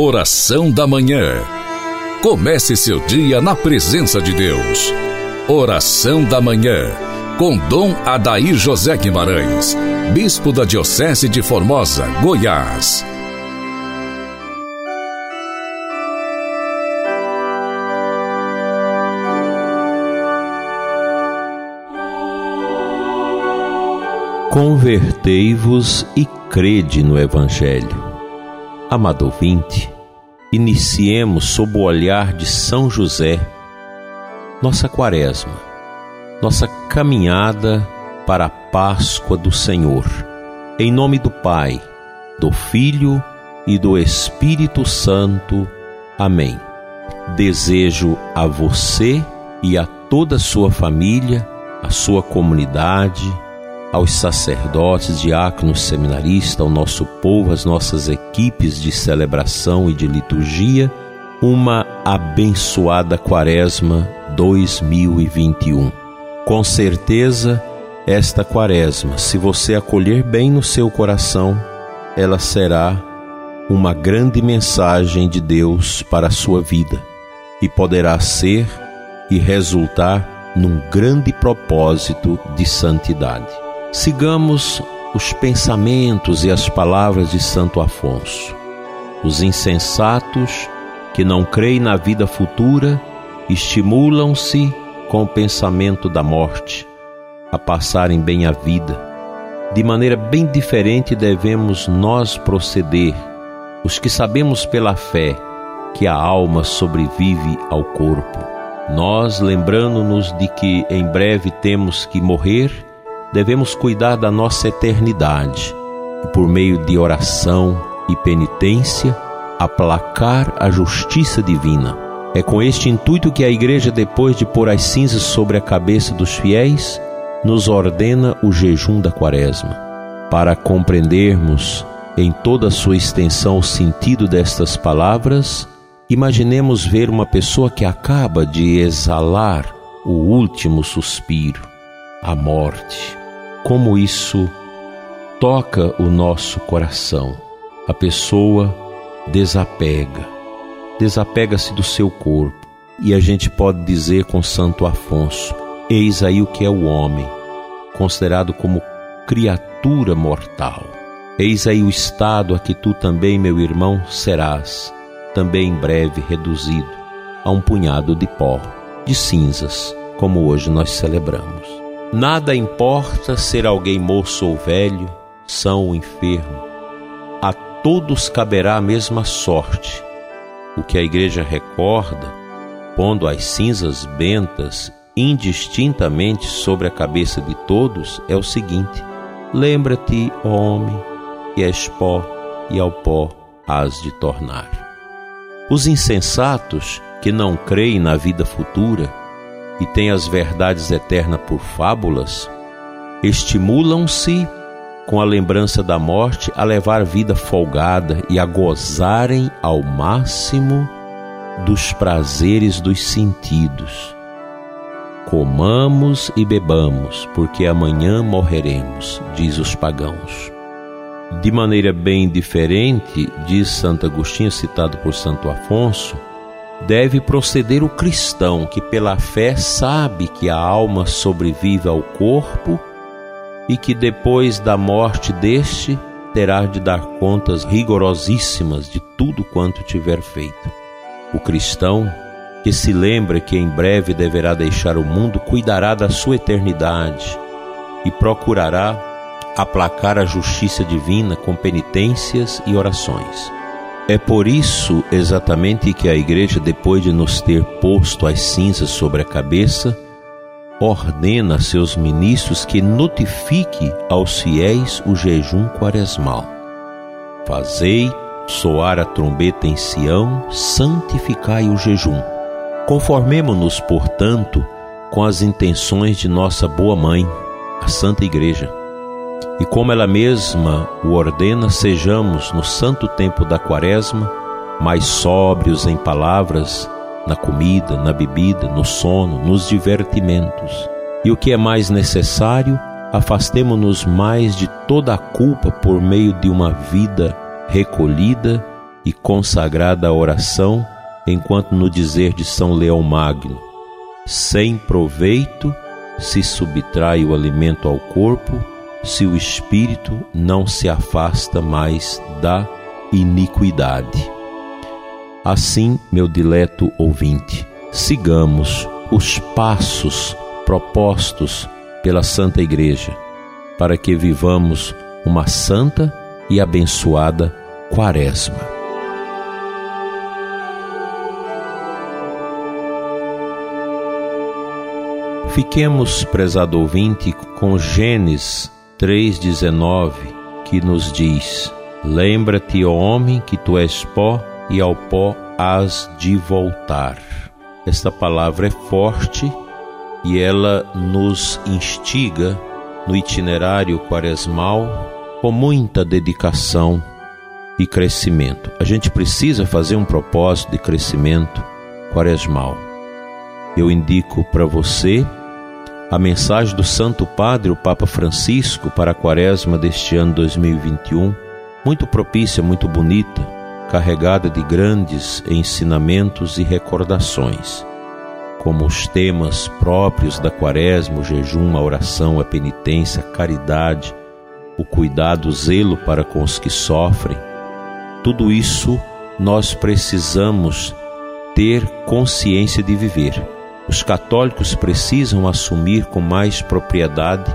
Oração da Manhã. Comece seu dia na presença de Deus. Oração da Manhã. Com Dom Adair José Guimarães, Bispo da Diocese de Formosa, Goiás. Convertei-vos e crede no Evangelho. Amado ouvinte, iniciemos sob o olhar de São José nossa quaresma, nossa caminhada para a Páscoa do Senhor. Em nome do Pai, do Filho e do Espírito Santo. Amém. Desejo a você e a toda a sua família, a sua comunidade, aos sacerdotes, diáconos, seminaristas, ao nosso povo, às nossas equipes de celebração e de liturgia, uma abençoada Quaresma 2021. Com certeza, esta Quaresma, se você acolher bem no seu coração, ela será uma grande mensagem de Deus para a sua vida e poderá ser e resultar num grande propósito de santidade. Sigamos os pensamentos e as palavras de Santo Afonso. Os insensatos que não creem na vida futura estimulam-se com o pensamento da morte a passarem bem a vida. De maneira bem diferente devemos nós proceder, os que sabemos pela fé que a alma sobrevive ao corpo. Nós, lembrando-nos de que em breve temos que morrer, devemos cuidar da nossa eternidade e, por meio de oração e penitência, aplacar a justiça divina. É com este intuito que a Igreja, depois de pôr as cinzas sobre a cabeça dos fiéis, nos ordena o jejum da Quaresma. Para compreendermos em toda a sua extensão o sentido destas palavras, imaginemos ver uma pessoa que acaba de exalar o último suspiro, a morte como isso toca o nosso coração. A pessoa desapega, desapega-se do seu corpo. E a gente pode dizer com Santo Afonso: Eis aí o que é o homem, considerado como criatura mortal. Eis aí o estado a que tu também, meu irmão, serás, também em breve reduzido a um punhado de pó, de cinzas, como hoje nós celebramos. Nada importa ser alguém moço ou velho, são ou enfermo. A todos caberá a mesma sorte. O que a igreja recorda, pondo as cinzas bentas indistintamente sobre a cabeça de todos, é o seguinte: Lembra-te, homem, que és pó e ao pó has de tornar. Os insensatos que não creem na vida futura e têm as verdades eternas por fábulas, estimulam-se com a lembrança da morte a levar vida folgada e a gozarem ao máximo dos prazeres dos sentidos. Comamos e bebamos, porque amanhã morreremos, diz os pagãos. De maneira bem diferente, diz Santo Agostinho, citado por Santo Afonso, deve proceder o cristão que, pela fé, sabe que a alma sobrevive ao corpo e que depois da morte deste terá de dar contas rigorosíssimas de tudo quanto tiver feito. O cristão que se lembra que em breve deverá deixar o mundo cuidará da sua eternidade e procurará aplacar a justiça divina com penitências e orações. É por isso exatamente que a Igreja, depois de nos ter posto as cinzas sobre a cabeça, ordena a seus ministros que notifique aos fiéis o jejum quaresmal. Fazei soar a trombeta em Sião, santificai o jejum. Conformemo-nos, portanto, com as intenções de nossa boa mãe, a Santa Igreja e como ela mesma o ordena, sejamos no santo tempo da Quaresma mais sóbrios em palavras, na comida, na bebida, no sono, nos divertimentos. E o que é mais necessário, afastemo-nos mais de toda a culpa por meio de uma vida recolhida e consagrada à oração, enquanto no dizer de São Leão Magno, sem proveito se subtrai o alimento ao corpo, se o espírito não se afasta mais da iniquidade. Assim, meu dileto ouvinte, sigamos os passos propostos pela Santa Igreja para que vivamos uma santa e abençoada Quaresma. Fiquemos, prezado ouvinte, com Gênesis 3,19, que nos diz: Lembra-te, ó homem, que tu és pó e ao pó has de voltar. Esta palavra é forte e ela nos instiga no itinerário quaresmal com muita dedicação e crescimento. A gente precisa fazer um propósito de crescimento quaresmal. Eu indico para você a mensagem do Santo Padre, o Papa Francisco, para a quaresma deste ano 2021, muito propícia, muito bonita, carregada de grandes ensinamentos e recordações como os temas próprios da quaresma, o jejum, a oração, a penitência, a caridade, o cuidado, o zelo para com os que sofrem, tudo isso nós precisamos ter consciência de viver. Os católicos precisam assumir com mais propriedade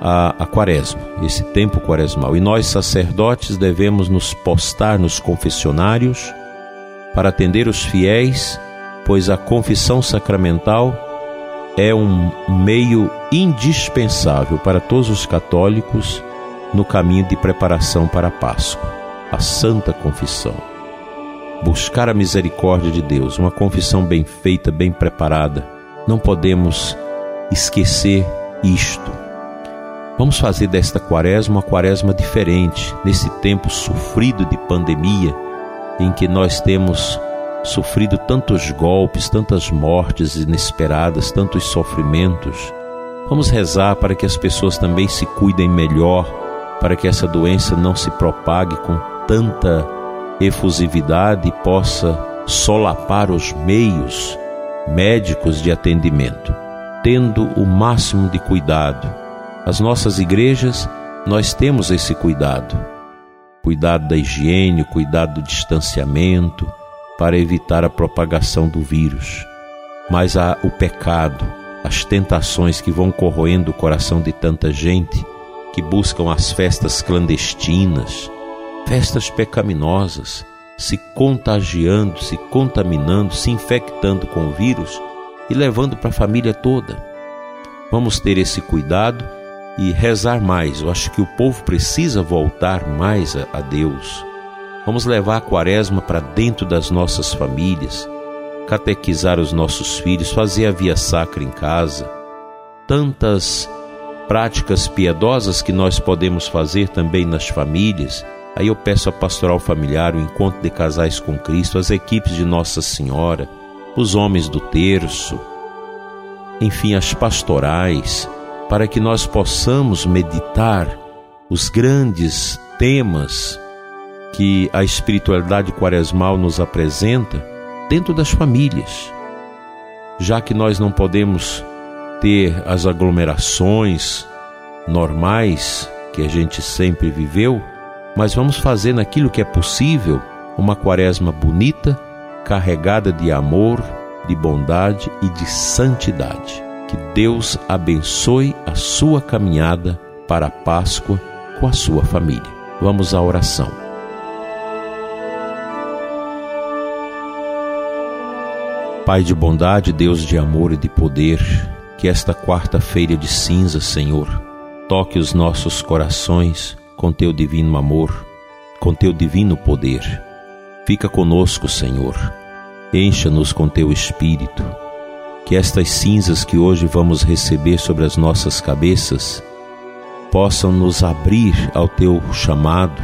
a, a quaresma, esse tempo quaresmal. E nós, sacerdotes, devemos nos postar nos confessionários para atender os fiéis pois a confissão sacramental é um meio indispensável para todos os católicos no caminho de preparação para a Páscoa, a Santa Confissão. Buscar a misericórdia de Deus, uma confissão bem feita, bem preparada. Não podemos esquecer isto. Vamos fazer desta quaresma uma quaresma diferente, nesse tempo sofrido de pandemia, em que nós temos sofrido tantos golpes, tantas mortes inesperadas, tantos sofrimentos. Vamos rezar para que as pessoas também se cuidem melhor, para que essa doença não se propague com tanta efusividade possa solapar os meios médicos de atendimento, tendo o máximo de cuidado. As nossas igrejas, nós temos esse cuidado. Cuidado da higiene, cuidado do distanciamento, para evitar a propagação do vírus. Mas há o pecado, as tentações que vão corroendo o coração de tanta gente que buscam as festas clandestinas, festas pecaminosas, se contagiando, se contaminando, se infectando com o vírus e levando para a família toda. Vamos ter esse cuidado e rezar mais. Eu acho que o povo precisa voltar mais a, a Deus Vamos levar a quaresma para dentro das nossas famílias, catequizar os nossos filhos, fazer a via sacra em casa. Tantas práticas piedosas que nós podemos fazer também nas famílias. Aí eu peço a pastoral familiar, o encontro de casais com Cristo, as equipes de Nossa Senhora, os homens do terço, enfim, as pastorais, para que nós possamos meditar os grandes temas que a espiritualidade quaresmal nos apresenta dentro das famílias. Já que nós não podemos ter as aglomerações normais que a gente sempre viveu, mas vamos fazer naquilo que é possível uma quaresma bonita, carregada de amor, de bondade e de santidade. Que Deus abençoe a sua caminhada para a Páscoa com a sua família. Vamos à oração. Pai de bondade, Deus de amor e de poder, que esta quarta-feira de cinza, Senhor, toque os nossos corações com teu divino amor, com teu divino poder. Fica conosco, Senhor. Encha-nos com teu espírito. Que estas cinzas que hoje vamos receber sobre as nossas cabeças possam nos abrir ao teu chamado,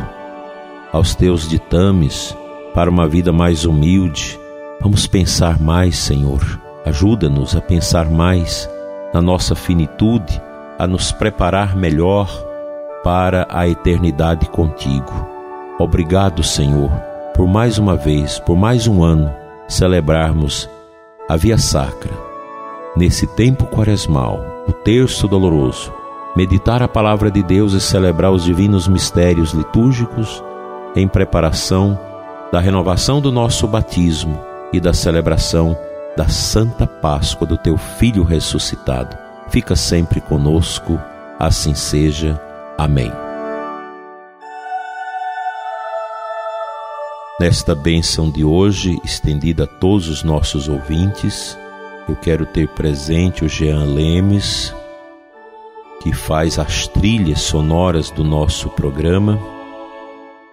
aos teus ditames para uma vida mais humilde Vamos pensar mais, Senhor. Ajuda-nos a pensar mais na nossa finitude, a nos preparar melhor para a eternidade contigo. Obrigado, Senhor, por mais uma vez, por mais um ano, celebrarmos a Via Sacra. Nesse tempo quaresmal, o terço doloroso, meditar a palavra de Deus e celebrar os divinos mistérios litúrgicos em preparação da renovação do nosso batismo e da celebração da Santa Páscoa do teu Filho ressuscitado. Fica sempre conosco, assim seja. Amém. Nesta bênção de hoje, estendida a todos os nossos ouvintes, eu quero ter presente o Jean Lemes, que faz as trilhas sonoras do nosso programa,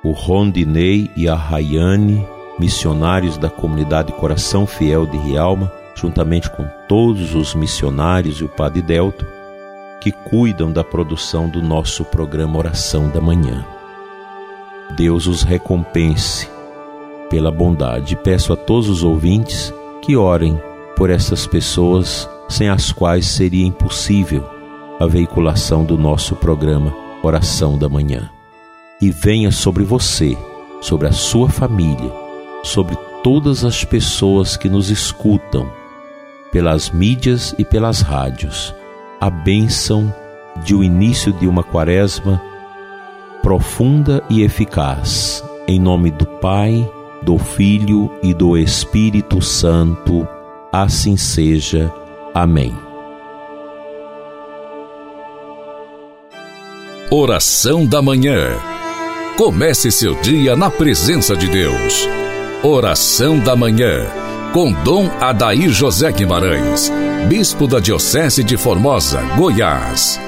o Rondinei e a Rayane, missionários da comunidade Coração Fiel de Rialma, juntamente com todos os missionários e o Padre Delto, que cuidam da produção do nosso programa Oração da Manhã. Deus os recompense pela bondade. Peço a todos os ouvintes que orem por essas pessoas sem as quais seria impossível a veiculação do nosso programa Oração da Manhã. E venha sobre você, sobre a sua família, sobre todas as pessoas que nos escutam pelas mídias e pelas rádios, a bênção de o início de uma quaresma profunda e eficaz. Em nome do Pai, do Filho e do Espírito Santo, assim seja. Amém. Oração da Manhã. Comece seu dia na presença de Deus. Oração da Manhã, com Dom Adair José Guimarães, Bispo da Diocese de Formosa, Goiás.